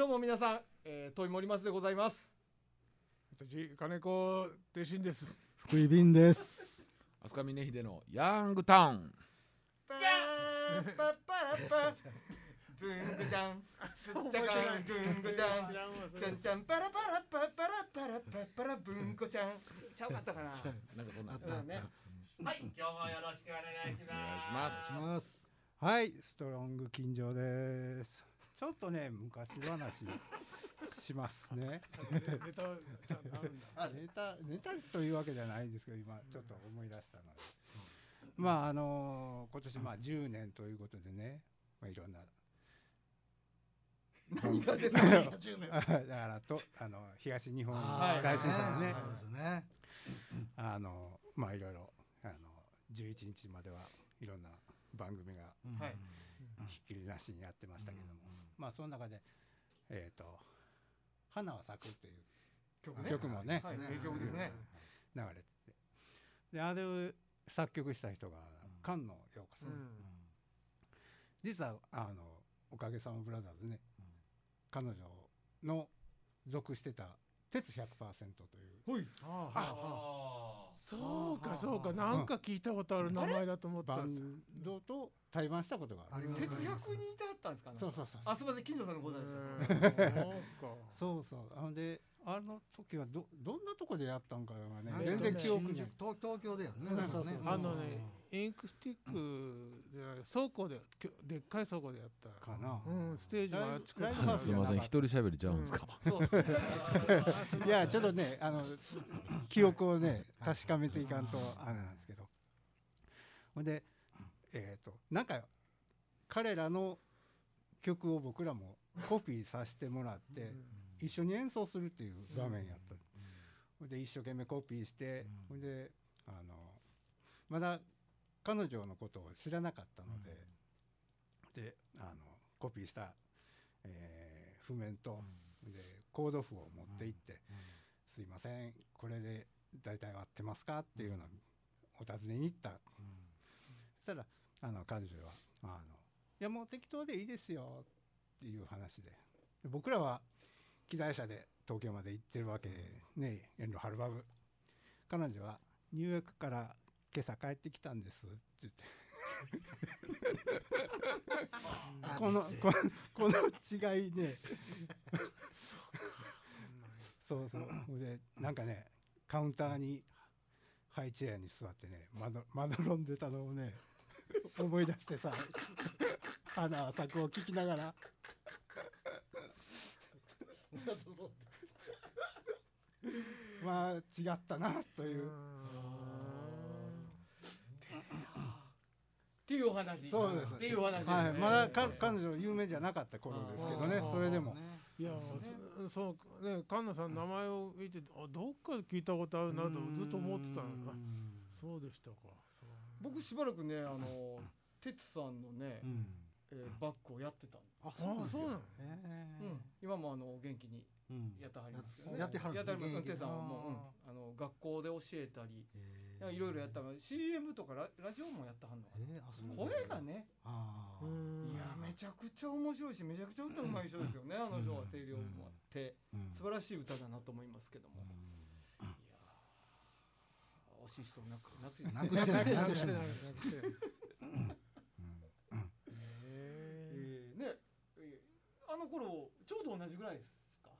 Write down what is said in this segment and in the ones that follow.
どうも皆さん、えー、トイモリマスでございます。私金子弟子です福井便です。飛鳥峰秀のヤングタウンパーパッパパズングジャンパラパラパパラパラパパラブンコちゃんちゃうかったかななんかそんなはい、今日もよろしくお願いしお願いしま。ますすします。はい、ストロング金城です。ちょっとね、昔話しますね。ネタちゃんとあるんだあネタ、ネタというわけじゃないんですけど、今ちょっと思い出したので。まあ、あの今年まあ10年ということでね、まあいろんな。何が出た だからと、あの東日本はい大震災のね、そうですね。あのまあいろいろあの11日まではいろんな番組がはい。ひっきりなしにやってましたけども、まあその中でえっ、と「花は咲く」っていう曲曲もねはい名曲ですね。流れてて。であれを作曲した人が菅野陽子さん、実はあのおかげさまブラザーズね、彼女の属してた鉄100%という。ほい。あああそうかそうか。なんか聞いたことある名前だと思ったバンドと対バンしたことがある。あります。鉄百にいたはったんですか？ねそうそうそうあすみません。金城さんのことです。うん。そうか。そうそう。あのであの時はどどんなとこでやったんかがね全然記憶に新宿東東京だよね。あのねインクスティックで倉庫ででっかい倉庫でやったかな、うんステージもあっちこっちすいません一人喋りちゃうんですか、そう。いやちょっとねあの記憶をね確かめていかんとあれなんですけど。ほんでえっ、となんか彼らの曲を僕らもコピーさせてもらって一緒に演奏するっていう場面やった、ほん。で一生懸命コピーして、ほんであのまだ彼女のことを知らなかったので、であのコピーした、えー譜面と、でコード譜を持って行って「すいませんこれで大体合ってますか?」っていうのをお尋ねに行った、そしたらあの彼女はあの「いやもう適当でいいですよ」っていう話でで。僕らは機材車で東京まで行ってるわけでね。遠路はるばる彼女は「ニューヨークから今朝帰ってきたんです」って言って。このここの違いね。そうそう。でなんかねカウンターにハイチェアに座ってねまどまどろんでたのをね思い出してさ「花は咲く」を聞きながらまあ違ったなという。っていうお話。そうです。っていうお話。ですはい。まだか彼女有名じゃなかった頃ですけどね。それでも。いやそそうね菅野さんの名前を見てあどっかで聞いたことあるなとずっと思ってたのあそうでしたか。僕しばらくねあの哲さんのね、えーバックをやってたんああそうなのうん、今もあの元気にやってはります。けどねやってはる。やってはります。現役哲さんはもう、うん、あの学校で教えたりいろいろやったら CM とかララジオもやってはんのかな。えーあそう声がね。ああうんいやめちゃくちゃ面白いしめちゃくちゃ歌うまい人ですよねあの人は声量もあって。うん。素晴らしい歌だなと思いますけども。いやー惜しい人なくなくなくしてないななくしててないいくしななくしてない えーねえーあの頃ちょうど同じぐらいですか？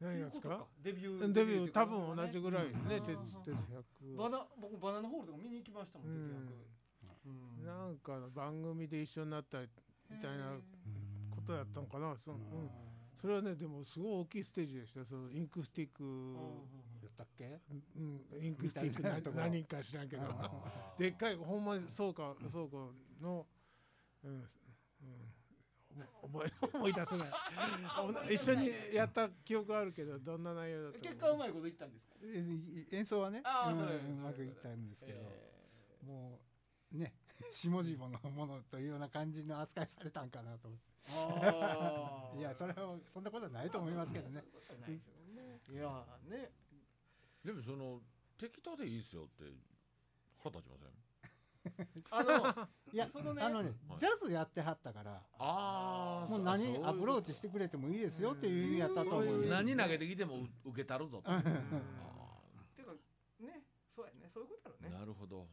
何がですか？デビューデビュー多分同じぐらいね。うん。鉄鉄百。バナ僕バナナホールとか見に行きましたもん哲うん。学うん。なんかの番組で一緒になったみたいなことやったのかなそ,、うん、それはねでもすごい大きいステージでした。そのインクスティック、言ったっけ？うん、インクスティック何人か知らんけど。でっかいほんまに倉庫倉庫の、うん。うん、思い出せない。お 一緒にやった記憶あるけどどんな内容だった結果うまいこと言ったんですか？え演奏はねうまくいったんですけど、えもうね下々のものというような感じの扱いされたんかなと思って。いやそれはそんなことはないと思いますけどね。いやーね。でもその適当でいいっすよって腹立ちません？あの いやそのねあのねはい。ジャズやってはったからああもう何アプローチしてくれてもいいですよっていう意味やったと思そういう。う何投げてきてもう受けたるぞと。うん。あてかねそうやね。そういうことだろうーね。なるほど。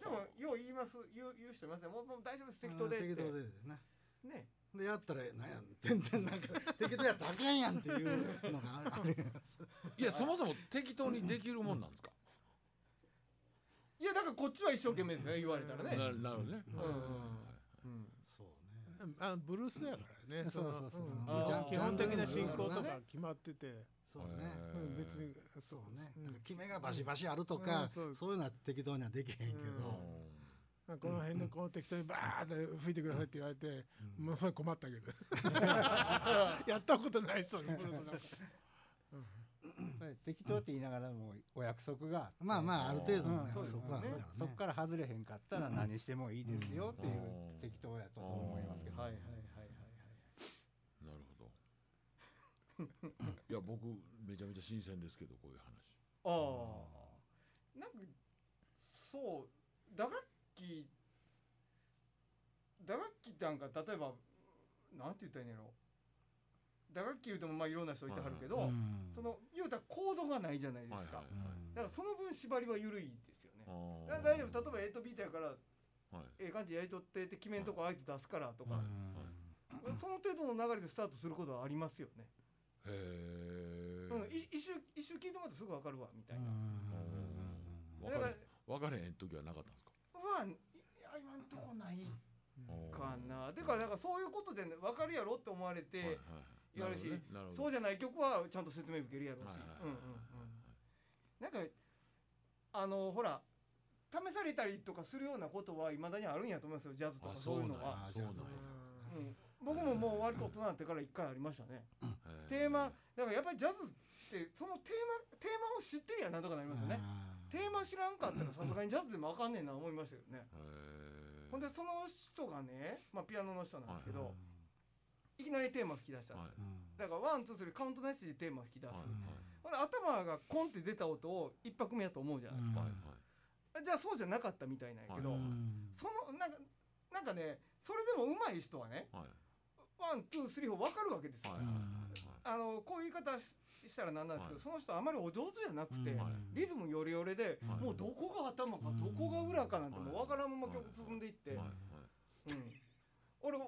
でもよう言います言う言う人いますねもうもう大丈夫です。適当で適当でなね。でやったらなんや全然なんか適当やったらあかんやんっていうのがあります。いやそもそも適当にできるもんなんですか？いやだからこっちは一生懸命ですね言われたらね。ななるほどね。うん。うんそうね。あブルースやからねそうそうそうう。ん。あー。基本的な進行とか決まってて、そうね。別にそう。ね。うん。なんか決めがバシバシあるとうんかそういうのは適当にはできへんけうん。どこの辺でこう適当にバーって吹いてくださいって言われて、うん。もうそれ困ったけど。やったことない人にブルースなんか適当って言いながらもお約束が。まあまあある程度のうん。約束はそこから外れへんかったら何してもいいですよっていううん。適当やったと思いますけど。はいはいはいはい。なるほど。いや僕めちゃめちゃ新鮮ですけどこういう話。ああ。なんかそう打楽器打楽器ってなんか例えばなんて言ったらいいんやろ打楽器言うてもまあいろんな人いてはるけど、うん。その言うたらコードがないじゃないですか、はいはいうんだからその分縛りは緩いですよね。大丈夫。例えばエイトビートやからはい。ええ感じでやりとってって決めんとこあいつ出すからとか、はい。その程度の流れでスタートすることはありますよね、へえうん、い一周一周聞いてもらってすぐ分かるわみたいな、だかられ分かれへん。時はなかったん。ですかまあいや今ん。とこないかなだからだからそういうことで、ね、分かるやろって思われて、はいはい言われるしね。そうじゃない曲はちゃんと説明受けるやろうし、なんかあのほら試されたりとかするようなことはいまだにあるんやと思いますよ。ジャズとかあそういうのは。僕ももう割と大人になってから一回ありましたね。へテーマだからやっぱりジャズってそのテーマテーマを知ってりゃなんとかなりますよね。テーマ知らんかったらさすがにジャズでもあかんねんな思いましたよね。へほんでその人がね、まあ、ピアノの人なんですけど、はいいきなりテーマ吹き出したはい。だからワンツースリーカウントなしでテーマ吹き出す、はいほんで頭がコンって出た音を一拍目やと思うじゃないですか、はいじゃあそうじゃなかったみたいなんやけど、はいそのなんかなんかねそれでも上手い人はねはい。 one two three four 分かるわけですよ、はいはいあのこういう言い方ししたらなんなんですけど、はい。その人あまりお上手じゃなくて、はい。リズムヨレヨレで、はい。もうどこが頭かどこが裏かなんてもう分からんまま曲進んでいって、はいはい。うん、俺わ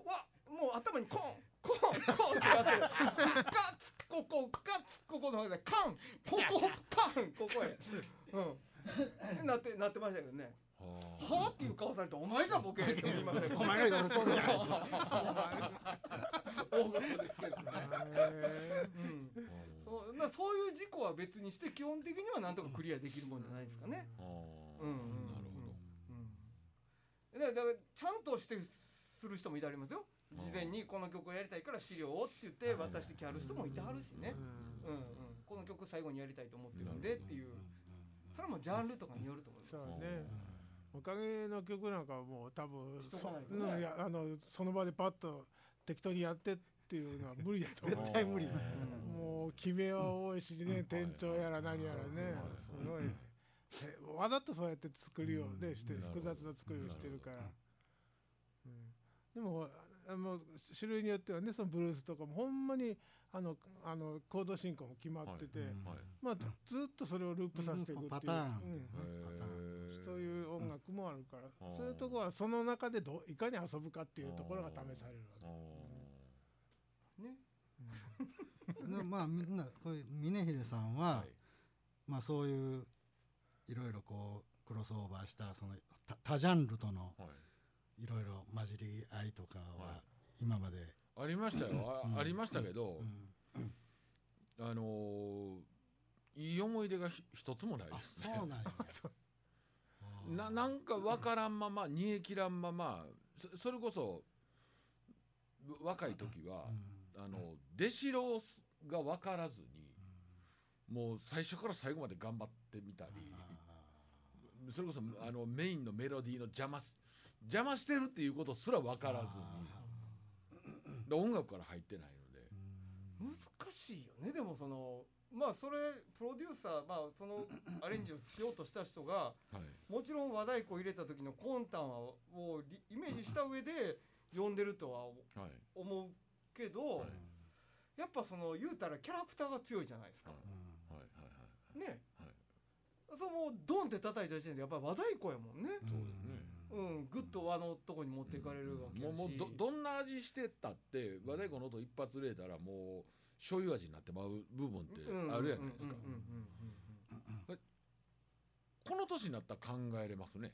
もう頭にコンコンコンってやってガッツここガッツここのでカンここカンここへうんなってなってましたけどねはあっていう顔されてお前じゃボケって言いましたけどお前が言うとるじゃん大御所ですけどねそうまあそういう事故は別にして基本的にはなんとかクリアできるもんじゃないですかねうんうんうんなるうんだからちゃんとしてする人もいてありますよ事前にこの曲をやりたいから資料をって言って渡してきはる人もいてはるしね。ーうんうんうん。この曲最後にやりたいと思ってるんでっていう。それもジャンルとかによると思いますね。おかげの曲なんかはもう多分そ,、ねうんいやあのその場でパッと適当にやってっていうのは無理だと思う。絶対無理。もう決めは多いしね、うん。店長やら何やらね、はいすごい、えわざとそうやって作りをねして複雑な作りをしてるから。うん、でもあの種類によってはねそのブルースとかもほんまにあのあのコード進行も決まってて、はい。まあずっとそれをループさせていくっていう、パターン。うん。パターン。そういう音楽もあるから、うん。そういうところはその中でどういかに遊ぶかっていうところが試されるわけ。ね。で まあみんなこういう峰秀さんは、まあそういういろいろこうクロスオーバーしたその多多ジャンルとのはいいろいろ混じり合いとかはは今まで、ありましたよ。うん。あありましたけどうん。あのーいい思い出がひ一つもないあですね。そうなんや。ななんか分からんまま煮え切らんままそそれこそ若い時はあの出城が分からずにもう最初から最後まで頑張ってみたりそれこそあのメインのメロディーの邪魔す邪魔してるっていうことすら分からずに。で音楽から入ってないので。難しいよね。でもそのまあそれプロデューサーまあその アレンジをしようとした人がはい。もちろん和太鼓入れた時の魂胆をリイメージした上で 呼んでるとははい。思うけど、はい。やっぱその言うたらキャラクターが強いじゃないですか。ね、はい。そうもうドンって叩いた時点でやっぱり和太鼓やもんね。そうですねうん、ぐっと和のとこに持っていかれるわけやし。もうもうどどんな味してったって和太鼓の音一発入れたらもう醤油味になってまう部分ってあるやないですかうんうんうんうんこの年になったら考えれますね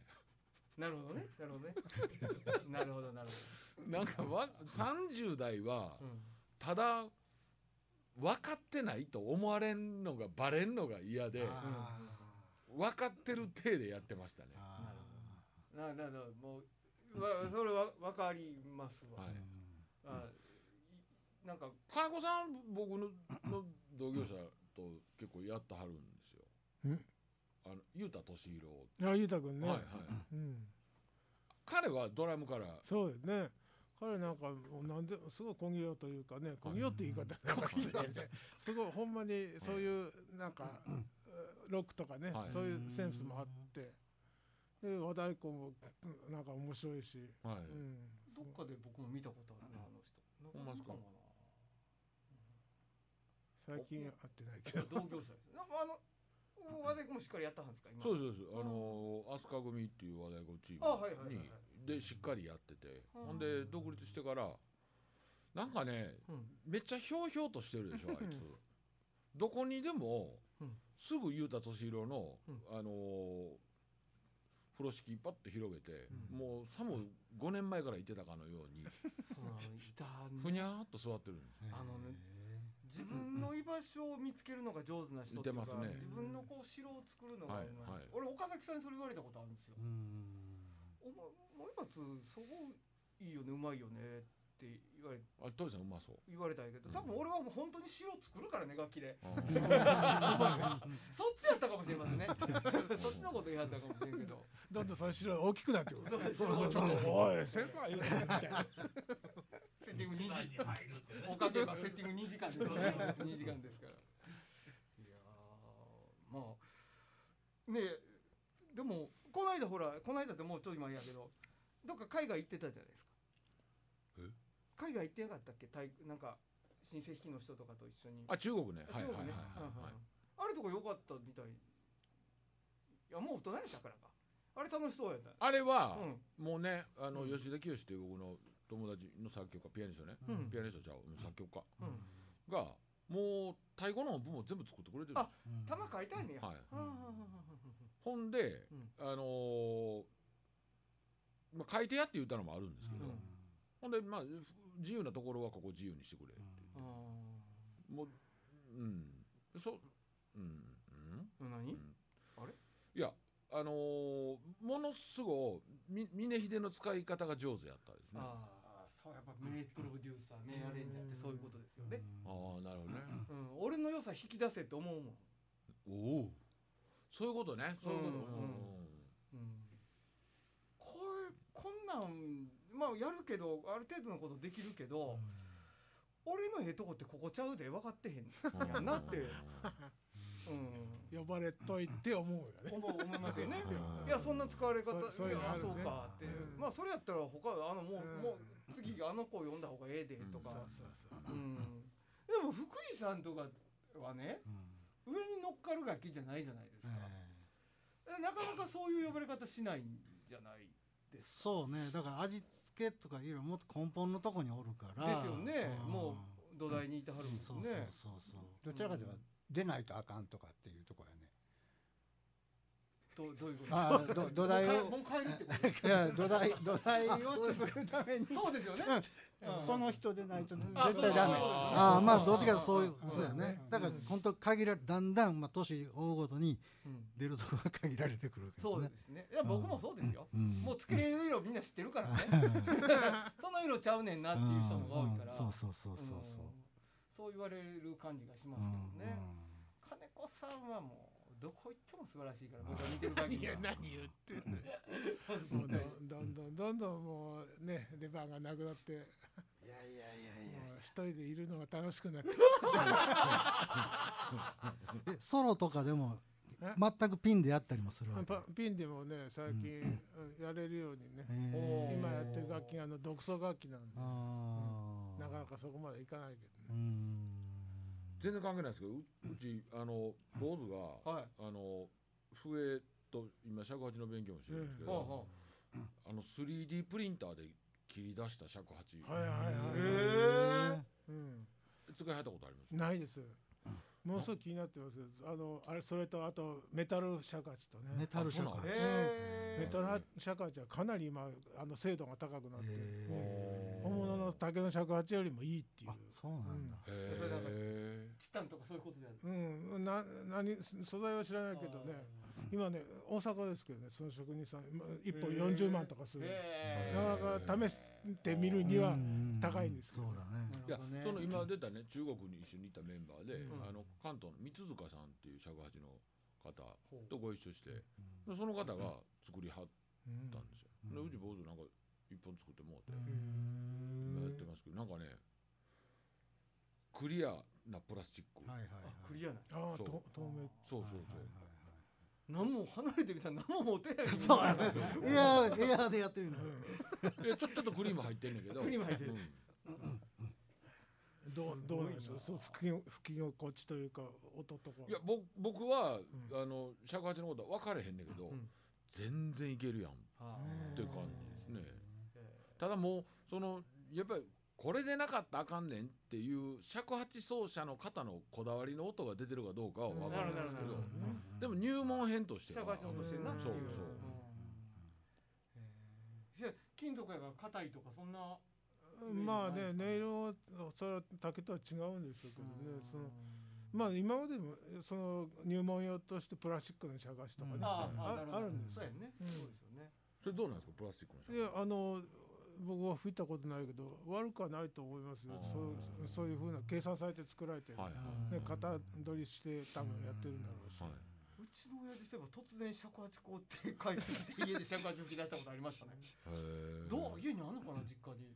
なるほどね、なるほどね。なるほど、なるなんかわ30代はほど。うんただ分かってないと思われんのがバレんのが嫌であ分かってる体でやってましたねーあなななもうわそれはわかりますわ。はい。あいなんか金子さん僕のの同業者と結構やってはるんですよ。ん。あの雄太敏弘あゆうたくんね、はいはい。うん、彼はドラムから。そうですね。彼なんかもうなんですごい小ぎようというかね小ぎようって言い方なんかすごいほんまにそういうなんかロックとかね、はい。そういうセンスもあってで和太鼓もうんなんか面白いし、はい、うん、どっかで僕も見たことあるなあの人。ほんまですか？なん最近会ってないけかどな同業者です。なんかあの和太鼓もしっかりやったはんですか今。そうですそうです。あのー飛鳥組っていう和太鼓チーあはいはいはいムはい。にでしっかりやってて。うん。ほんで独立してからなんかねうん。めっちゃひょうひょうとしてるでしょ あいつ。どこにでもうん。すぐ雄太敏弘のうん。あのー風呂敷パッと広げてうん。もうさも5年前からいてたかのようにふにゃーっと座ってるんです。ー。あのね自分の居場所を見つけるのが上手な人っていうか似てますね。自分のこう城を作るのがはいうまいはい。俺岡崎さんにそれ言われたことあるんですよ。う。ん。お前森松そこいいよねうまいよねって言われあトイさんうまそう。言われたんやけど多分俺はもう本当に城作るからね楽器で。あ そっちやったかもしれませんね。そっちのこと言いはったかもしれんけど。どんどんその白が大きくなってくる。そうそうもう。ちょっとおい先輩言うてみたいなセッティング2時おかけばセッティング2時間ですから2時間ですから。いやーまあねえでもこの間ほらこの間ってもうちょい前やけどどっか海外行ってたじゃないですか。え海外行ってなかったっけ？タイなんか親戚の人とかと一緒に。あ中国ね。はい中国ね。はいはいあれとか良かったみたい。いやもう大人やったからか。あれ楽しそうやった。あれはうん。もうねあのうん。吉田清っていう僕の友達の作曲家ピアニストね。うん。ピアニストちゃう作曲家。うん。がもう太鼓の音符も全部作ってくれてる。あ玉買いたいねやはい。ほんでうん。あのーまあ書いてやって言ったのもあるんですけど。うん。ほんでまあ自由なところはここ自由にしてくれって。あもううん。そううんうん。あ何いやあのーものすごいみ峰秀の使い方が上手やったですね。あああそうやっぱ名プロデューサー名アレンジャーってそういうことですよね、あなるほどね。うん、俺の良さ引き出せって思うもん、おお。そういうことね。そういうこと。うん。うん、これこんなんまあやるけどある程度のことできるけど、俺のええとこってここちゃうで分かってへん、うんやな。って。うん。うん、呼ばれといて思うよね。思いますよね。うんいやそんな使われ方そいそうかって。いう、うん。まあそれやったら他あのもう,、うん。もう次あの子呼んだ方がええでとか、でも福井さんとかはね上に乗っかる楽器じゃないじゃないですか、えなかなかそういう呼ばれ方しないんじゃない？そうね。だから味付けとかいろいろもっと根本のとこにおるから。ですよね。ん。も土台にいてはるんですそうねそうそうそうどちらかというと出ないとあかんとかっていうとこどどういうこと？あーど土台を。もう帰るってこといや土台土台を作るために。そうですよね、うん。うん。この人でないと絶あ対ダメ。そうそうそう。ああまあどっちかとそういううんそうやね。うん。だから本当限られだんだんまあ年追うごとにうん。出るとこが限られてくるけそうですね。いや僕もそうですよ、うん。もうつけれる色みんな知ってるからね。その色ちゃうねんなっていう人の方が多いから、うん。そうそうそうそうそう。うん。そう言われる感じがしまうんすけどね、金子さんはもうどこ行っても素晴らしいから僕が見てる限いやりは何言ってんの もうどんどんどんどんどんもうねレバーがなくなって。いやいやいやいや。もう一人でいるのが楽しくなって。えソロとかでもえ？全くピンでやったりもするわけ？パピンでもね最近うん。やれるようにね。へー。今やってる楽器があの独奏楽器なんで。あー。なかなかそこまでいかないけうどね。ん全然関係ないですけどううちあの坊主が、はい。あの笛と今尺八の勉強もしてるんですけど、はあはあの 3D プリンターで切り出した尺八、はいはいはいうん。使いはったことあります？ないです。ものすごい気になってますけどあのあれそれとあとメタル尺八とね。メタル社会あそうなんへえメタル尺八はかなり今あの精度が高くなってへ本物の竹の尺八よりもいいっていう。あそうなんだ。へそれなんかえチタンとかそういうことであるうん、な何素材は知らないけどね。今ね大阪ですけどねその職人さんま一本40万とかする。へなかなか試してみるには高いんですけど。そうだね。いやその今出たね中国に一緒にいたメンバーで、うん。あの関東の三塚さんっていう尺八の方とご一緒して、でその方が作りはっうんたんですよ、でうち坊主なんか一本作ってもうて、うん。今やってますけどなんかねクリアなプラスチック、はいはいあはい。クリアなああそ透明。そうそうそう、何も離れてみたら何も持てない。そうやねエアーエアーでやってるん。だえちょちょっとクリーム入ってんねんけど。クリーム入ってる。うん。どうどうなんでしょう。そう吹き吹き心地というか音とか。いやぼ僕は、ん。あの尺八のことは分かれへんねんけど、うん。全然いけるやんっはていう感じただもうそのやっぱりこれでなかったらあかんねんっていう尺八奏者の方のこだわりの音が出てるかどうかは分からないですけどでも入門編としては。社会の音してるな。そうそう。じゃ金属やから硬いとかそんな。まあね音色はそれは竹とは違うんでしょうけどね。そのまあ今までもその入門用としてプラスチックの社菓子とかね、あああなるんですそうやね。うん。そうですよね。それどうなんですかプラスチックの尺いやあの僕は吹いたことないけど悪くはないと思いますよ。そうそういうふうな計算されて作られてる、はいはい。ね、型取りして多分やってるんだろうし、はうちの親父そういえば突然尺八工って書いて家で尺八吹き出したことありましたね。どう家にあんのかな実家に。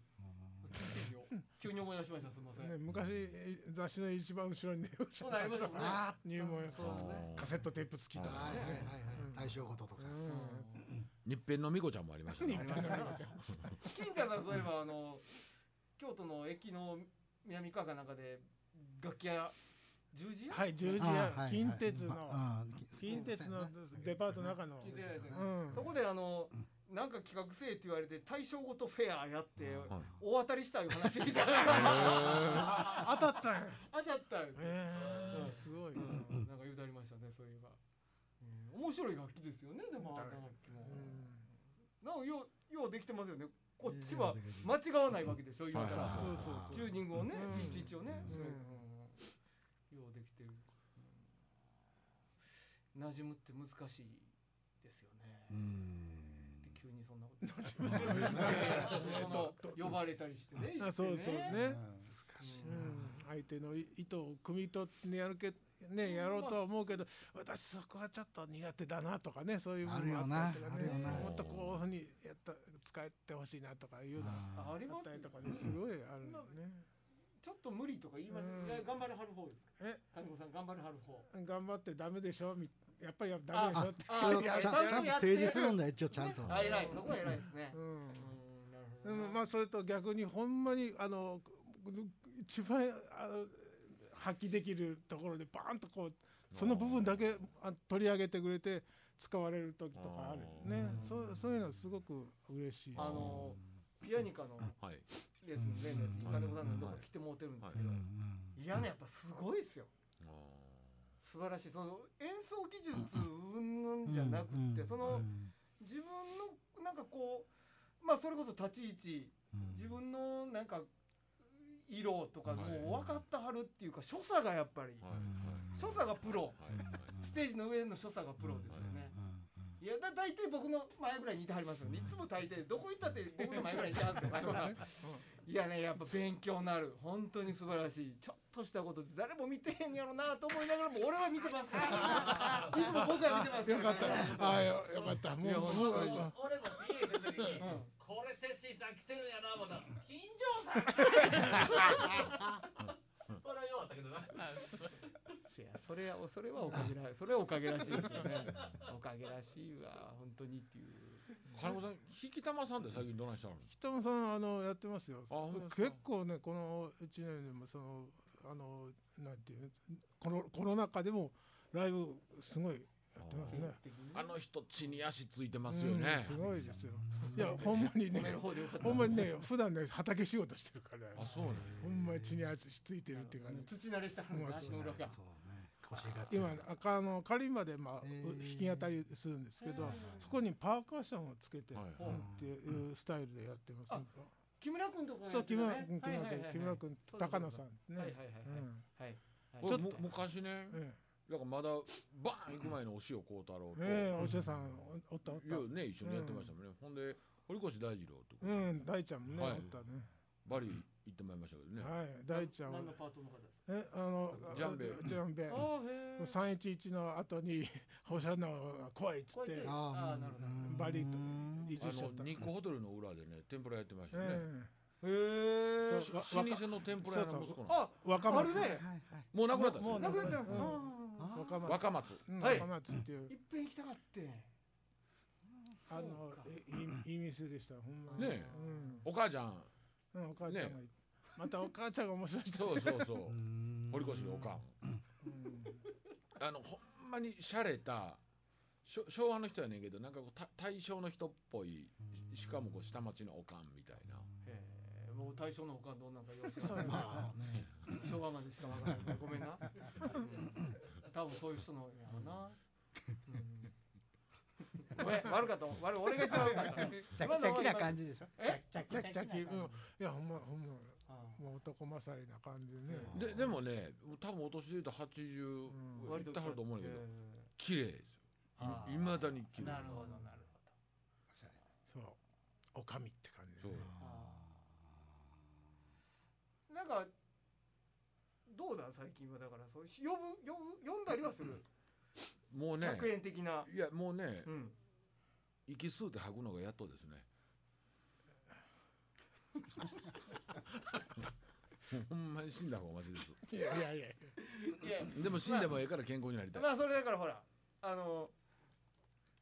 急に思い出しましたすみません。ね、昔え雑誌の一番後ろにねそうなりましたもんねあ入門用そうだね。カセットテープ付きとかはいはいはいね、はい。大正琴とか。うん日編のみこちゃんもありましたね。金太さんそういえばあの京都の駅の南側かなんかで楽器屋十字屋？はい十字あ屋近鉄のあ近鉄のデパートの中の。そこであのなんか企画せえって言われて大正ごとフェアやってはい大当たりしたいう話聞い。たあ当たったんや当たったんえー、すごい、うん。なんか言うてありましたねそういえば、うん、面白い楽器ですよねでもなんかようようできてますよね。こっちは間違わないわけでしょ今からはいはい。そうそうチューニングをねうん。ピッチ位置をねようできてる。うん。馴染むって難しいですよね。うん。急にそんなこと。そ の呼ばれたりしてねあそうそうね、難しいうん、相手の意図を汲み取ってやるけねやろうとは思うけど私そこはちょっと苦手だなとかねそういう部分もあったりとかねあるよなあるよな。もっとこういうふうにやった使ってほしいなとかいうのがあありますあったりとかねすごいあるのね。ちょっと無理とか言います？う頑張るはる方ですか？え？金子さん頑張るはる方。頑張ってダメでしょ？みやっぱりダメでしょ？ってちゃんちゃんと提示するんだ一応ちゃんと。あ偉いそこは偉いですね。うん。うんなるほでもまあそれと逆にほんまにあの一番あの発揮できるところでバーンとこうその部分だけあ取り上げてくれて使われる時とかあるよね。そうそういうのはすごく嬉しいしあのピアニカのはい。レッスン例のやつに金子さんのとこ来てもうてるんですけどい。やねやっぱすごいですよ。あ素晴らしい。その演奏技術云々じゃなくってその自分のなんかこうまあそれこそ立ち位置。自分のなんか色とかもう分かったはるっていうか所作がやっぱり。所作がプロ。ステージの上の所作がプロですよね。いやだ大体僕の前ぐらいにいてはりますよね。いつも大抵どこ行ったって僕の前ぐらいにいてはるんですよ。そうね。いやねやっぱ勉強になる。本当に素晴らしい。ちょっとしたことで誰も見てへんやろなと思いながらも俺は見てます。か らいつも僕は見てますから。よかった。ああよよかった。もう俺も PA の時にうん。ここれテッシーさん来てるんやな思った。ら金城さんそれはよかったけどないやそれはそれはおかげらそれはおかげらしいですよねおかげらしいわ本当にっていう金子さん。引き玉さん。って最近どないしたの北野さん。あのやってますよあ本当ですか結構ねこの1年でもそのあのなん。ていうのこのコロナ禍でもライブすごいやってますね。あの人地に足ついてますよね。うんすごいですよ。いやほんまにねほんまにね普段ね畑仕事してるから。あそうなんや。ほんまに地に足ついてるっていうかね土慣れしたもう足の裏がそうね。今あのカリンバでまあ、へー。弾き語りするんですけど、そこにパーカッションをつけて、っていうスタイルでやってます、あ木村君とかそう木村君木村はいはいはい。はい君高野さんね、はいはいはいうんはい。俺ちょっとむ昔ね。えだからまだバーン行く前のお塩幸太郎と、えええお医者さんおったおった。ね一緒にやってましたもんね、ほんで堀越大二郎と、うん大ちゃんもね、はい。おったね。バリ行ってまいりましたけどね、はい大ちゃんは。何のパートの方ですか？えあのジャンベ。あジャンベ。三一一の後に放射能が怖いっつって。怖いって。ああーなるほど。うんバリと移あ住しちゃった。の日光ホテルの裏でね天ぷらやってましたよね、えへえそうわ老舗の天ぷら屋の息子のあえ若松。あるね。はいはい。もう亡くなったんですよ。もうなくなった。のうん。あ若松。若松。うんはい。若松っていう。ーいっぺん行きたかってあのそうかえいいい店でしたほんまに。ねえ。お母ちゃん。うん、うん、お母ちゃんがいまたお母ちゃんが面白い人。そうそうそう。うん。堀越のおかん。うん。あのほんまに洒落た昭和の人やねんけどなんかこうた大正の人っぽいしかもこう下町のおかんみたいな。へえ。もう大正の他どんなんかよ昭和までしかわからないごめんな、う ん多分そういう人のやろな、うん、ごめん悪かった。悪い俺が一番悪かった。チャキチャキな感じでしょ？え？チャチャキ。チャキうん。いやほんまほんま。あもう男勝りな感じでね。ででもね多分お年で言うと80うん。いってはると思うけどえ綺麗ですよ。いまだに綺麗。なるほどなるそう。おかみって感じでそう。なんかどうだ最近はだからそう呼ぶ呼ぶ呼んだりはする、もうね100円的な、いやもうねうん、息吸うて吐くのがやっとですね。ほんまに死んだ方がマシです。いやいやいや。いやでも死んでもええから健康になりたい、まあそれだからほらあの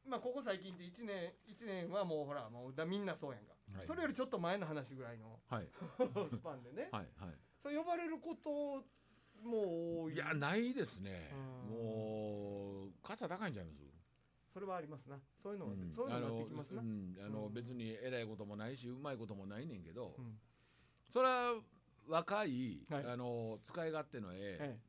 まあここ最近って1年一年はもうほらもうだみんなそうやんか、はい。それよりちょっと前の話ぐらいのはい。スパンでね、はいはい。それ呼ばれることも多い。いやないですね。うん。もう傘高いんちゃいます？それはありますな。そういうのは、うん。そういうのってあのきますな、うん。あのうん。別に偉いこともないしうまいこともないねんけど、うん。それは若い、はい。あの使い勝手のええ、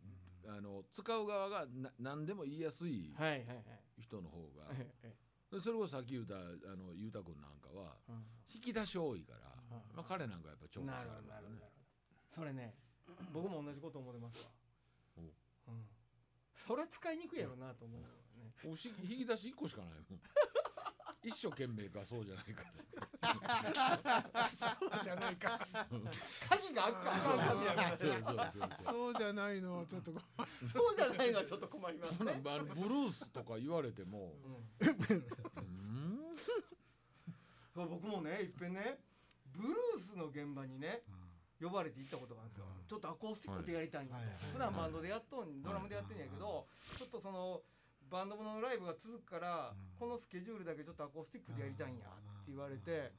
えあの使う側がな何でも言いやすいえはいはいはい。人の方が、えええでそれこそさっき言うたあのゆうたくんなんかはえうん。引き出し多いから、うん。まあ、彼なんかやっぱ重宝されなるほどなますよねそれね僕も同じこと思ってますわ。お。うん。それ使いにくいやろなと思うよね。おし引き出し1個しかない。も ん一生懸命かそうじゃないか。じゃないか。鍵が開くかそうそうそうそう。そうじゃないのはちょっとごそうじゃないのはちょっと困りますね。あのブルースとか言われても。うん。うん。そう僕もねいっぺんねブルースの現場にね呼ばれて行ったことがあるんですよ、うん。ちょっとアコースティックでやりたいんよ、はい。はい。普段バンドでやっとんドラムでやってんやけど、ちょっとそのバンドのライブが続くから、うん。このスケジュールだけちょっとアコースティックでやりたいんやって言われて、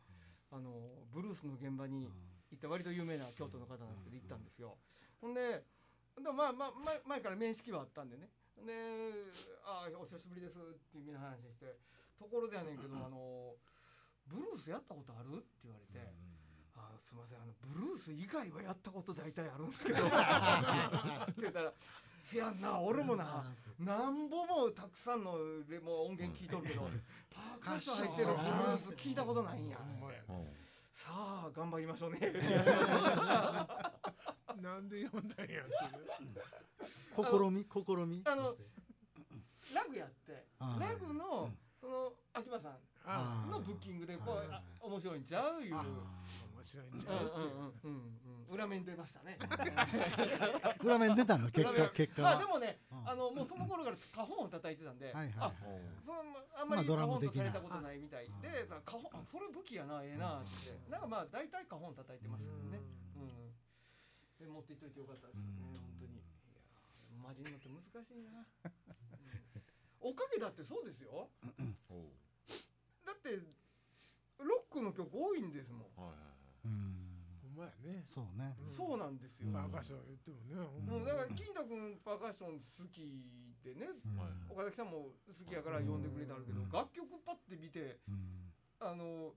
あのブルースの現場に行った割と有名な京都の方なんですけど行ったんですよ、ほんででもまあまあ前前から面識はあったんでね。で「ああお久しぶりです」っていうみんな話してところでやねんけどあの「ブルースやったことある?」って言われて「あーすいませんあのブルース以外はやったこと大体あるんですけど」って言ったら「せやんな俺もななんぼもたくさんのレもう音源聞いとるけどパーカッション入ってるブルース聞いたことないん。や」さあ頑張りましょうね。なんで読んだんやっていう。試み試み。あのラグやってラグのその秋葉さんあのブッキングでこう面白いんちゃういう。あうん面白いんちうんゃうっていう。うんうん裏面出ましたね。裏面出たの？結果結果あでもねうん。あのもうその頃から花本を叩いてたんで、はいはいそのあんまりまあドラ花本ム的なされたことないみたい。で、あだから花本あそれ武器やなええなって、なんかまあ大体花本叩いてましたね。うん。で持っていっといてよかったですねうん。本当に。いやーマジにのって難しいな。うん。おかげだってそうですよ。だってロックの曲多いんですもん。はいはいほん。まやねそうね、うん、そうなんですよ、パーカッション言ってもね、もうだから金太君パーカッション好きでね、岡崎さんも好きやから呼んでくれたんだけど、楽曲パッて見て、うん。あの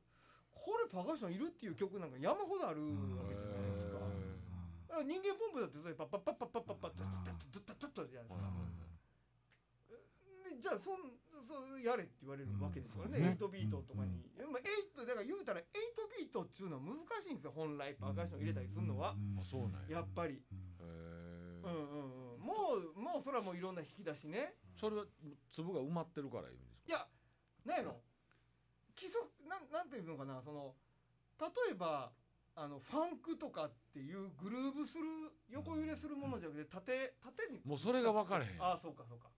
これパーカッションいるっていう曲なんか山ほどあるわけじゃないですか。うん、か人間ポンプだってそれパッパッパッパッパッパッパッパッパッパッパッパッじゃないですか。じゃあそんそやれって言われるわけですからね、うん、ね8ビートとかに、うん、まあ、うのは難しいんですよ。本来パーカッション入れたりするのは、あそうなんや。やっぱり、へえうんうんうん、もうもうそれはもういろんな引き出しね。それは粒が埋まってるからいいんですいやなんやろ。規則なんなんていうのかな。その例えばあのファンクとかっていうグルーブする横揺れするものじゃなくて縦縦に。もうそれが分かれへん。ああそうかそうか。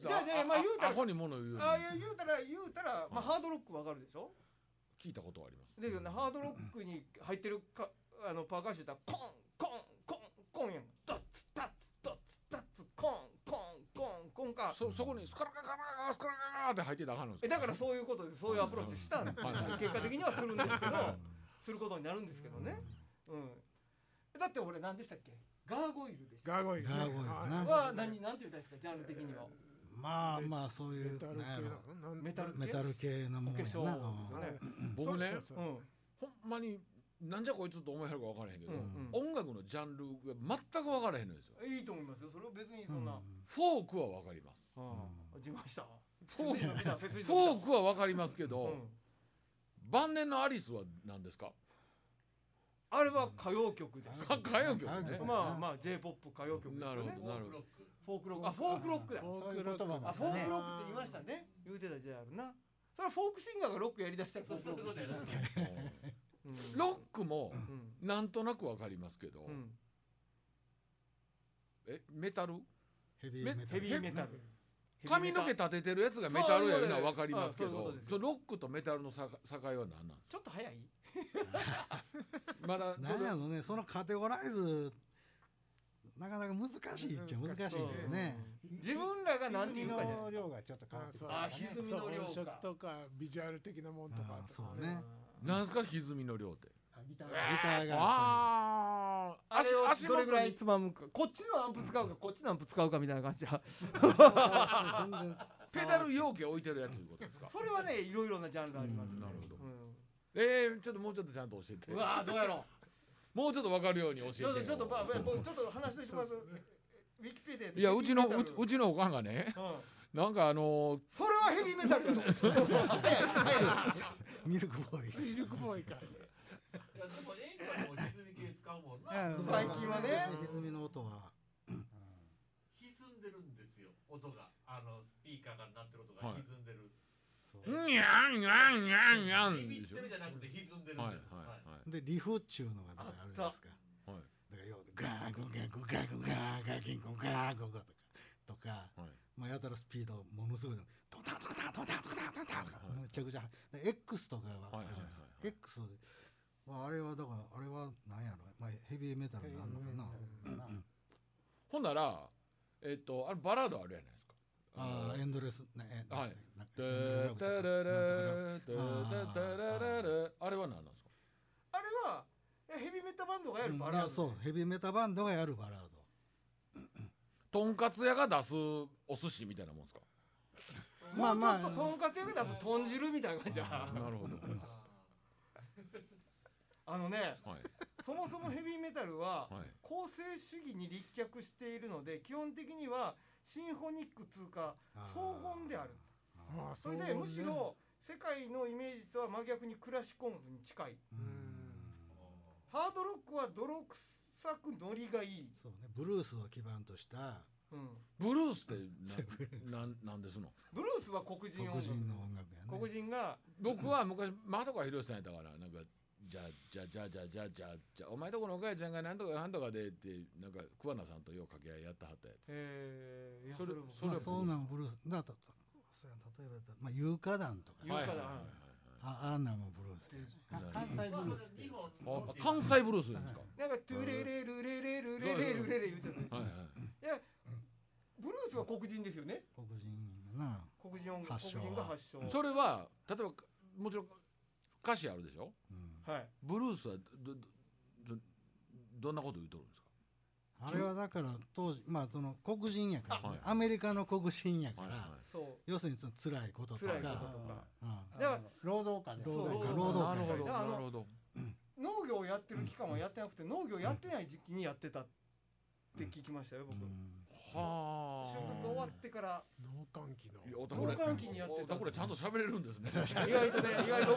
じゃあじゃあまあ言うたらアホに物言うように。ああいや言うたら言うたら、まあ、ハードロックわかるでしょ？聞いたことはあります。で、ね、ハードロックに入ってるか あのパーカッションだったらコンコンコンコンやんドッツタッツドッツタッツコンコンコンコンかそそこにスカラカカラスカラカラって入ってたかんのですえだからそういうことでそういうアプローチしたんですはいはい結果的にはするんですけどすることになるんですけどねうんだって俺何でしたっけガーゴイルでしたガーゴイルねガーゴイルなは何なんて言ったらいいですかジャンル的にはまあまあそういうメタル系メタル系？のもん。やなですよね僕ねそうん。ほんまになんじゃこいつと思いはるか分からへんけど、うん。音楽のジャンルが全く分からへんのですよ。いいと思いますよそれは別にそんな、フォークは分かります。うん。自慢した？フォークは分かりますけど、うん。晩年のアリスは何ですか？あれは歌謡曲ですか歌謡曲ね。まあまあ J-POP 歌謡曲ですよね。なるほどなるほど。フォークロック。あフォークロック。だフォークロックあフォークロックって言いましたね。言うてた時代あるな。それはフォークシンガーがロックやりだしたらフォークロック。そういうことやなうん。ロックもうんなんとなく分かりますけど、うん。えメタル？ヘビーメタル。ヘビーメタル。髪の毛立ててるやつがメタルやいうのは分かりますけそういうこどそのロックとメタルの境境は何なんちょっと早い？まだそれ なんやろねそのカテゴライズなかなか難しいっちゃ難しいけどね。自分らがなんて言うかじゃないの量がちょっと変わってくるあね歪みの量音色か。とかビジュアル的なもんとかそうね。なんすか歪みの量って？あギターギターがあああれを足どれぐらいつまむか。こっちのアンプ使うかこっちのアンプ使うかみたいな感じやペダル容器置いてるやついうことですか？それはねいろいろなジャンルありますね。なるほど。うんえー、ちょっともうちょっとちゃんと教えて。うわーどうやろ もうちょっと分かるようにうち教えてよ。ょっとちょっとまあまあもうちょっと話してしますウィキペディアでいやうちのうちうちのおかんがねうん。なんかあのーそれはヘビーメタルやろ早い早いミルクボーイ。ミルクボーイか。いやでも演歌も歪み系使うもんな。うん最近はね。歪みの音は。歪んでるんですよ音が。あのスピーカーが鳴ってる音そううんやんやんやんやんビビっでしょじゃなくて歪んでるんです、はいはいでリフっちゅうのがだからあるじゃないですかはいだからようガーゴガーゴガーゴガーガーギンゴガーゴゴとかとかはいまあやたらスピードものすごいのドタドタドタドタドタとかはいむちゃくちゃ X とかはあるじゃないですか X まああれはだからあれはなんやろまあヘビーメタルなるのかなほんならえっとあれバラードあるやないああエンドレスねえはい。あれは何なんですかあれはヘビーメタバンドがやるバうんラードあそうヘビーメタバンドがやるバラードとんかつ屋が出すお寿司みたいなもんですかまあまあとんかつ屋が出す豚汁みたいな感じやなるほどあのねはいそもそもヘビーメタルははい構成主義に立脚しているので基本的にはシンフォニック通か荘厳である。ああそれでむしろ世界のイメージとは真逆にクラシック音楽に近い。ハードロックは泥臭くノリがいい、そうね。ブルースを基盤とした。うん、ブルースってな なんなんですの？ブルースは黒人音楽。黒人の音楽やね。黒人が僕は昔的川博さんやったからなんかじゃあじゃあじゃあじゃあじゃあじゃあじゃあお前とこのお母ちゃんがなんとかなんとかでってなんか桑名さんとよう掛け合いやったはったやつ。えー、いやそれそれも。それはまあそうなんブルースだとそうや例えばまあ有価団とかね。有価団はいはいはい。ああんなんもブルース関西ブルース関西ブルースなんですか？なんかトゥレレルレレルレレルレレ言うてるはいはいいやブルースは黒人ですよね黒人やな黒人音発祥黒人が発祥それは例えばもちろん歌詞あるでしょうんはい。ブルースはどどどどんなこと言うとるんですか？あれはだから当時まあその黒人やから、はい。アメリカの黒人やから、はいはい。要するにその辛いこととか。うんだか。ら労働家です労働家労働家なるほど。だからあのなるほど。農業をやってる期間はやってなくて農業やってない時期にやってたって聞きましたよ僕。うんは収穫終わってから。農閑期の。農閑期にやってたこれちゃんと喋れるんですね。意外とね意外と。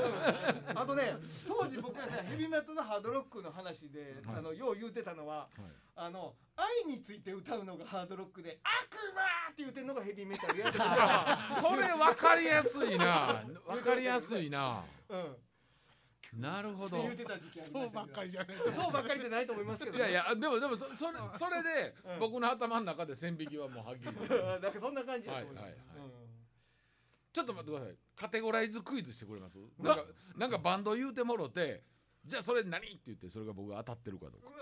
あとね当時僕がねヘビメタルハードロックの話で、はい。あのよう言うてたのははい。あの愛について歌うのがハードロックで悪魔って言うてるのがヘビメタルやってたかそれ分かりやすいな分かりやすいならうんなるほど。言うてた時期ありまそうばっかりじゃないそうばっかりじゃないと思いますけどいやいやでもでもそそれそれでうん。僕の頭の中で線引きはもうはっきりだからそんな感じだと思います、はいはいはい。うんちょっと待ってください。カテゴライズクイズしてくれます？なんかなんかバンド言うてもろてじゃあそれ何？って言ってそれが僕が当たってるかどうか。うわー。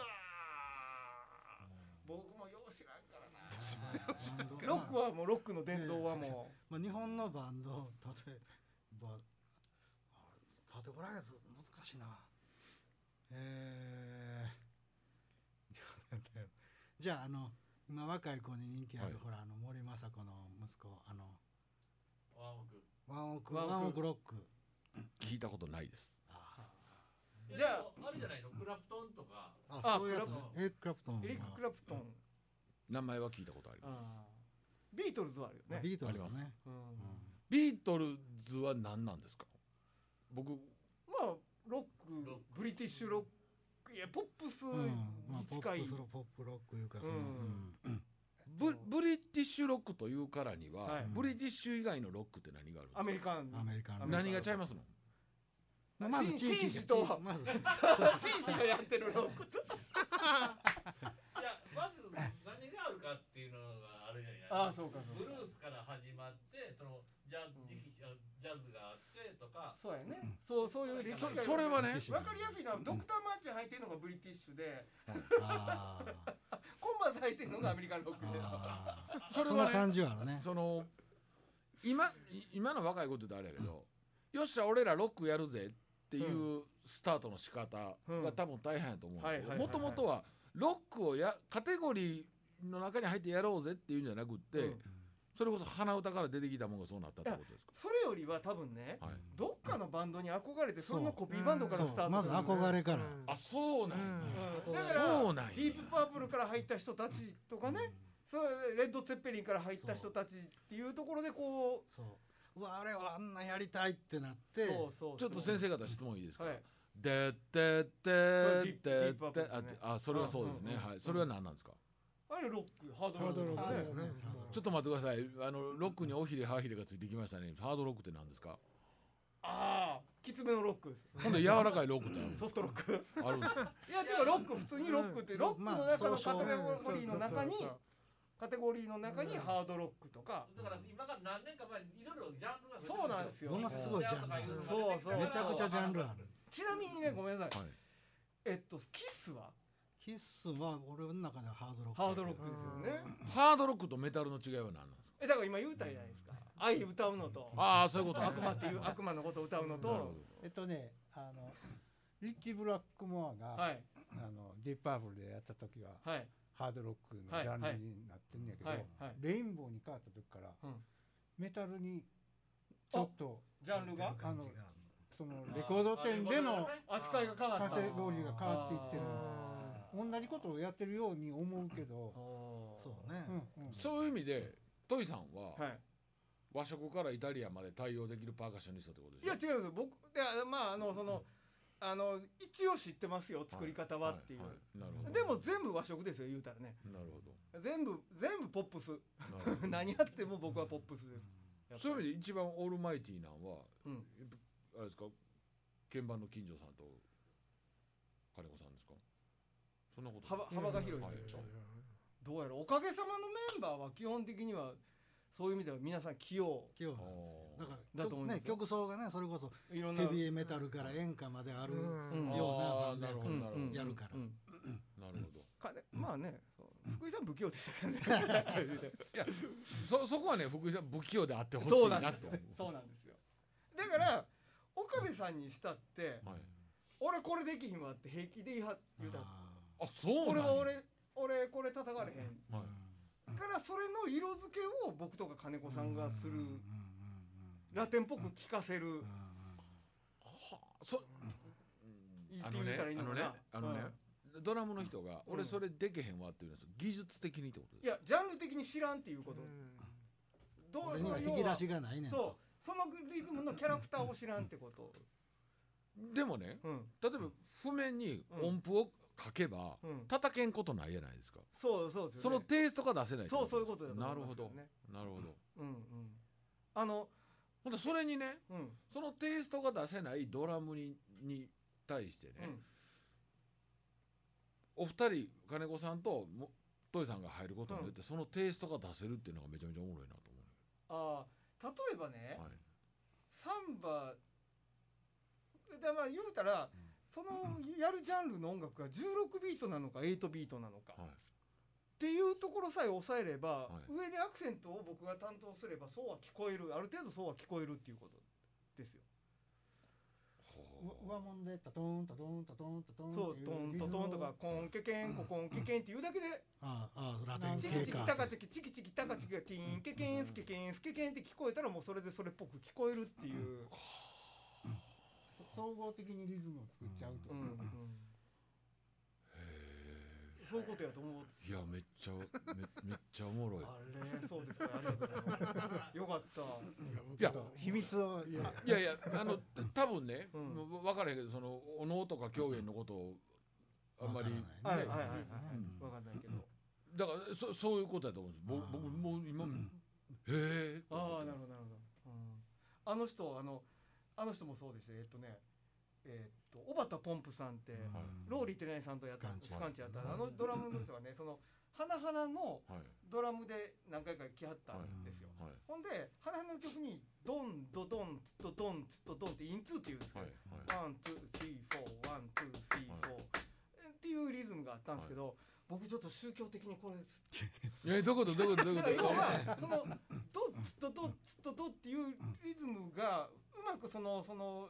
僕もよう知らんからな。バンドロックはもうロックの伝統はも まあ、日本のバンド例えばカテゴライズ難しいな。えー、じゃああの今若い子に人気ある、はい。ほらあの森昌子の息子あのワンオク。ワンオクワンオク。ロック。聞いたことないです。あじゃあ。あれじゃないの？クラプトンとか。ああそういうやつエリック・クラプトンエリック・クラプトン。名前は聞いたことあります。ビートルズはあるよね。ビートルズありね、うん。うん。ビートルズは何なんですか？僕まあロックロック。ブリティッシュロックいやポップスうん。まあ、にポッ近い。プスロポップロックいうかその、うん。うん。うんブブリティッシュロックというからには、はい。ブリティッシュ以外のロックって何があるんですか？アメリカン。アメリカン。何がちゃいますの？まあまず地域。紳士と。まず。紳士がやってるロックと。いやまず何があるかっていうのがあそうかそうか。ブルースから始まってそのジャズ,、うんジャズがあってとか。そうやね。そうそういう歴史そがそれはねわかりやすいのはドクターマーチン履いてるのがブリティッシュで。コンバース履いてるのがアメリカンロックで。それはねそんな感じはあるね。その今い今の若いことってあれやけど、よっしゃ俺らロックやるぜっていうスタートの仕方が多分大変やと思うんですけどもともとはロックをやカテゴリーの中に入ってやろうぜっていうんじゃなくって、うん。それこそ鼻歌から出てきたものがそうなったってことですか？それよりは多分ねはい、どっかのバンドに憧れてそのコピーバンドからスタートそう。まず憧れから、あそうなんや、うん。だからそうなんや。ディープパープルから入った人たちとかねそれレッド・ツェッペリンから入った人たちっていうところでこそう。うわあれはあんなやりたいってなって。うそうそう。ちょっと先生方質問いいですか、はい。でってってててあそれはそうですね、うんうんうん。はい。それは何なんですか、あれロックハードロック。ですね。ちょっと待ってください。あのロックに尾ひれ歯ひれがついてきましたね。ハードロックって何ですか？ああきつめのロックです。ほんで柔らかいロックってあるソフトロック。あるんですか？いやでもロック普通にロックってロックの中のカテゴリーの中にカテゴリーの中にハードロックとか。だから今から何年か前にいろいろジャンルがそうなんですよ。ものすごいジャンルそうそう。めちゃくちゃジャンルある。ちなみにねごめんなさい。はい。えっとキスは？キッスは俺の中ではハードロックハードロックですよね。ハードロックとメタルの違いは何なんですか？えだから今言うたじゃないですか。愛歌うのと。ああそういうことね悪魔っていう悪魔のことを歌うのと。えっとねあのリッチ・ブラックモアが、はい。あのディープパープルでやった時ははい。ハードロックのジャンルになってんやけど、はい。はい。レインボーに変わった時から、うん。メタルにちょっとジャンルが？感じが。そのレコード店での扱いが変わった。カテゴリーが変わっていってるあ同じことをやってるように思うけど、そうね、うんうん。そういう意味でトイさんはーはい。和食からイタリアンまで対応できるパーカッショニストってことでいや違うんです僕いやまああのそのあの一応知ってますよ作り方はっていう。ははなるほど。でも全部和食ですよ言うたらね。なるほど。全部全部ポップス。何やっても僕はポップスです。そういう意味で一番オールマイティーなんは、うん。あれですか？鍵盤の金城さんと金子さんですか？そんなこと。幅幅が広いはいどうやろう。おかげさまのメンバーは基本的にはそういう意味では皆さん器用。器用なんですよ。だかだら曲ねと思いますよ。曲奏がねそれこそいろんな。ヘビーメタルから演歌まであるようなバンドあーなるほうんどなるほど。やるから。うんなるほど。かねまあね福井さん不器用でしたけどね。いやそそこはね福井さん不器用であってほしそいう。なとなんですよ。そうなんですよ。だから岡部さんにしたってはい。俺これできひんわって平気で言いは言うたああそうなんや。俺は俺俺これ叩かれへん。ーはい。だからそれの色付けを僕とか金子さんがする。ラテンっぽく聞かせる。はあ。そ言ってみたらいいのかな。あのねあのね、ドラムの人が、うん。俺それできへんわって言うんですよ。技術的にってことですいやジャンル的に知らんっていうこと。どう俺にはその引き出しがないねんそう。とそのリズムのキャラクターを知らんってこと。でもねうん。例えば譜面にうん音符を書けば、うん。叩けんことないじゃないですか、そうそうですね。のテイストが出せないそうそういうことだと思ないるほどますよね。なるほど。うんうん。あのほんでそれにねうん。そのテイストが出せないドラムにに対してね、うん。お二人金子さんともトイさんが入ることによって、そのテイストが出せるっていうのがめちゃめちゃおもろいなと思ああ例えばねう、はい、サンバでまあ言うたら、そのやるジャンルの音楽が16ビートなのか8ビートなのか、はい。っていうところさえ抑えれば、はい。上でアクセントを僕が担当すればそうは聞こえるある程度そうは聞こえるっていうことですよ。上もんでタトンタトンタトンタトンそうトントトンとかコンケケンココンケケンっていうだけでああああラテンチキチキタカチキチキチキタカチキがティーンケケンスケケンスケケンって聞こえたらもうそれでそれっぽく聞こえるっていう。そ総合的にリズムを作っちゃうと、そういうことやと思う。いやめっちゃめめっちゃおもろい。あれそうですかありがとうございます。よかった。いや秘密をいやいやいやあの多分ね、うん。分からへんけどそのお能とか狂言のことをあんまり、わからないねはいはいはい。はいうん。わかんないけど。だからそそういうことだと思うんです。僕もう今、へえああなるほどなるほど。うん。あの人あのあの人もそうでした。えっとねえっと小畑ポンプさんってうんローリーテレナイさんとやったスカンチスカンチやった。あのドラムの人がねその花々のはい。ドラムで何回か来はったんですよ。はい。ほんで花々の曲にドンドドンツッとドンツッとドンってインツーって言うんですけはど one two three four one two three four。っていうリズムがあったんですけど、僕ちょっと宗教的にこれえどういうこと？どういうこと？どこと？から要はそのドッツとドッツとドっていうリズムがうまくそのその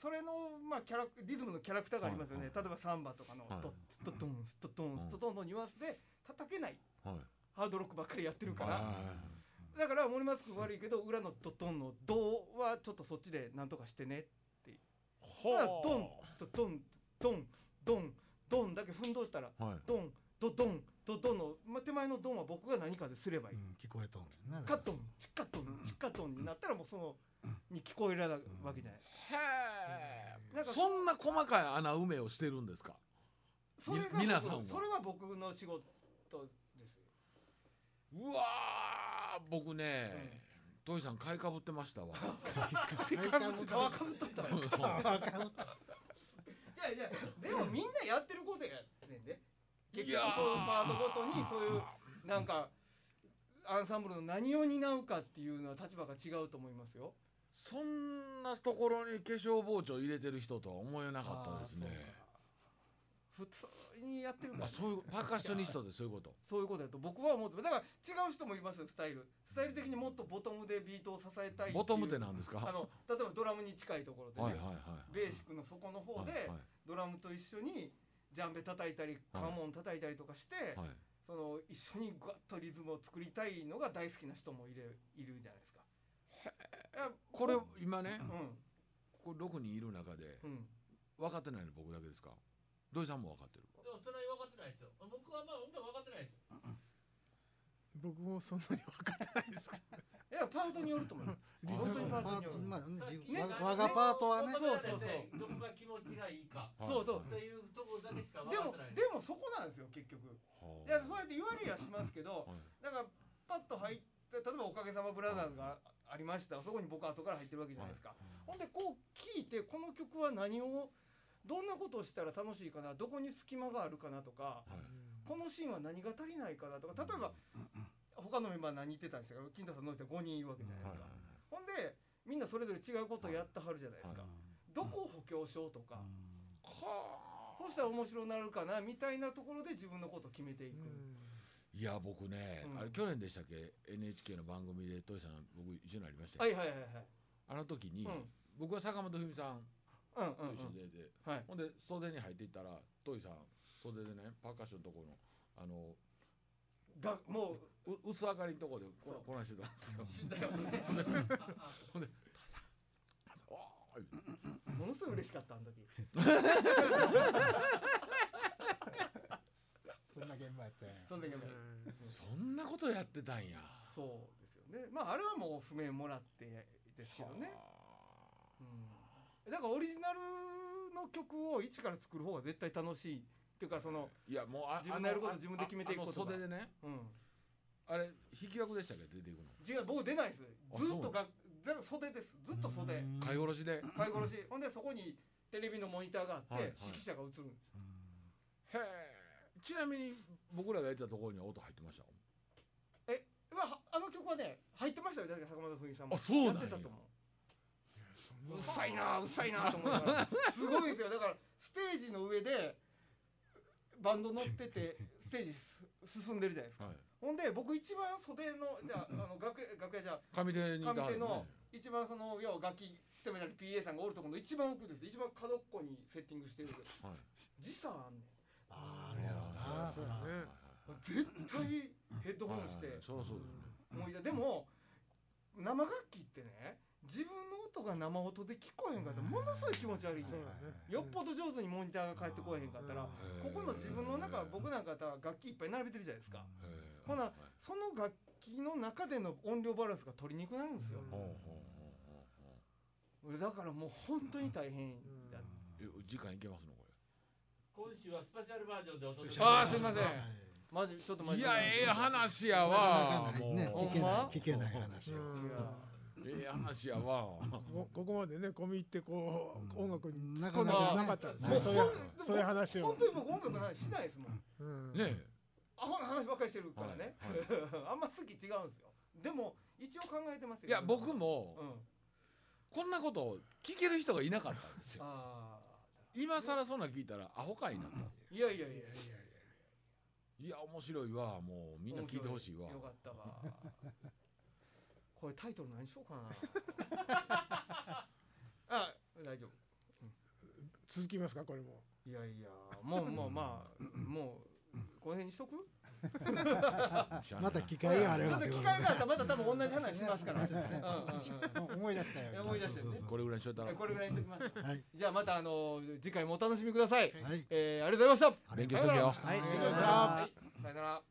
それのまあキャラリズムのキャラクターがありますよね、はい例えばサンバとかのはい。ドッツとドンスとドンスとドンのニュアンスで叩けない。はい。ハードロックばっかりやってるから、はいだから森松君悪いけど裏のドドンのドはちょっとそっちでなんとかしてねだからドンとドンドンドンドンだけ踏んどったらはい。ドンドドンドドンのまあ手前のドンは僕が何かですればいい、うん聞こえとんね。カットンチッカットンチッカットンになったらもうそのに聞こえるわけじゃない。へなんかえそんな細かい穴埋めをしてるんですか？皆さんは。それは僕の仕事です。ようわー僕ね、トイさん買いかぶってましたわ。皮かぶっとった。よじゃあじゃあでもみんなやってることやねんで結局そういうパートごとにそういうなんかアンサンブルの何を担うかっていうのは立場が違うと思いますよそんなところに化粧包丁入れてる人とは思えなかったですね。普通にやってるから、あそういうパーカッショニストでそういうこと。そういうことだと僕は思ってだから違う人もいます。よスタイル。スタイル的にもっとボトムでビートを支えたいボトムって何ですか？あの例えばドラムに近いところでね、はいはいはいベーシックの底の方で、はいはい。ドラムと一緒にジャンベ叩いたりカモン叩いたりとかして、はい。その一緒にガッとリズムを作りたいのが大好きな人もいるいるじゃないですか。いやこれ今ねうん。これ6人いる中でうん。分かってないの僕だけですか？土井さんも分かってる。でもそれは分かってないですよ。僕はまあ音楽分かってないです。僕もそんなに分かってないです いやパートによると思う。リズ本当にムパートによる。まあじねわ我がパートはね。そうそうそう。どこが気持ちがいいか。そうそう。っていうところだけしか分でもかってないでもそこなんですよ結局。いやそうやって言われりゃしますけど、はい。なんかパッと入って例えばおかげさまブラザーズがありました。そこに僕後から入ってるわけじゃないですか。ほんでこう聞いてこの曲は何をどんなことをしたら楽しいかなどこに隙間があるかなとかはい。このシーンは何が足りないかなとか例えば他のメンバー何言ってたんですか金田さんの人5人いるわけじゃないですか、ほんでみんなそれぞれ違うことをやってはるじゃないですか、どこを補強しようとか、はそうしたら面白くなるかなみたいなところで自分のことを決めていく、いや僕ね、うん。あれ去年でしたっけ？NHK の番組でトイさん僕一緒になりましたよ、はいはいはいはい。あの時に、うん。僕は坂本文さんと一緒うん。に出て、はい。ほんで袖に入っていったらトイさん袖でねパーカッションのところのあのがもうう薄明かりのところでここなしてたんですよ。死んだよね。ほんで「おーい。ものすごい嬉しかったあの時 そんな現場やったんやその時もそんなことやってたんや」そうですよね。まああれはもう譜面もらってですけどね、うん、だからオリジナルの曲を一から作る方が絶対楽しいっていうかそのいやもうあ自分のやること自分で決めていくこと袖でね。うん。あれ引き枠でしたっけ？出ていくの。違う僕出ないです。あずっとが袖です。ずっと袖。買い下ろしで。買い殺し。ほんでそこにテレビのモニターがあって、はいはい。指揮者が映るんです。へえ。ちなみに僕らがやってたところには音入ってました？ああの曲はね入ってましたよだから坂本冬美さんも。あそうなんや。やってたと思う。そんな。うっさいなうっさいなと思いながら。すごいですよ。だからステージの上でバンド乗ってて ステージす進んでるじゃないですか。はい。ほんで僕一番袖のじゃああの楽屋楽屋じゃ上手に上手のね。一番その要は楽器務めたり PA さんがおるところの一番奥です一番角っこにセッティングしてるはい。時差あんねん。あーあるやろうだね。絶対ヘッドホンして。はい。はいそりゃそうだよねもういやでも生楽器ってね自分の音が生音で聞こえへんかったらものすごい気持ち悪い。ね。よっぽど上手にモニターが返ってこえへんかったらうん。ここの自分の中僕なんかだったら楽器いっぱい並べてるじゃないですか。ほなはいその楽器の中での音量バランスが取りにくくなるんですよ。うん。ほうほうほうほうだからもう本当に大変だえ時間いけますのこ今週はスペシャルバージョンでお届けあーすいません。はいマジちょっとマれジ。いやええ話やなわかなかないね。もう。聞けない聞けない話ええ話やわ。こここまでね込み入ってこううん。音楽に突なっ込んだこかなかったですね。そういうほんそういう話を。本当に僕音楽の話しないですもん。うん。ねえ。アホな話ばっかりしてるからね、はい あんま好き違うんですよ。でも一応考えてますよ。いや僕もうん。こんなことを聞ける人がいなかったんですよ。あ今更そんなん聞いたらアホかいなとあいやいやいやいやいや面白いわ。もうみんな聞いてほしいわ。よかったわ。これタイトル何しようかな？あ大丈夫。続きますか？これも。いやいやもうもうまあもうこの辺にしとく？また機会があれば。ちょっと機会があったらまた多分同じ話しますから、思い出したよ。思い出してね。これぐらいにしといたら。これぐらいにしときます。はい。じゃあまたあの次回もお楽しみください、はい。えー、ありがとうございました。勉強しとけよ。はい、ありありがとうございました。さよなら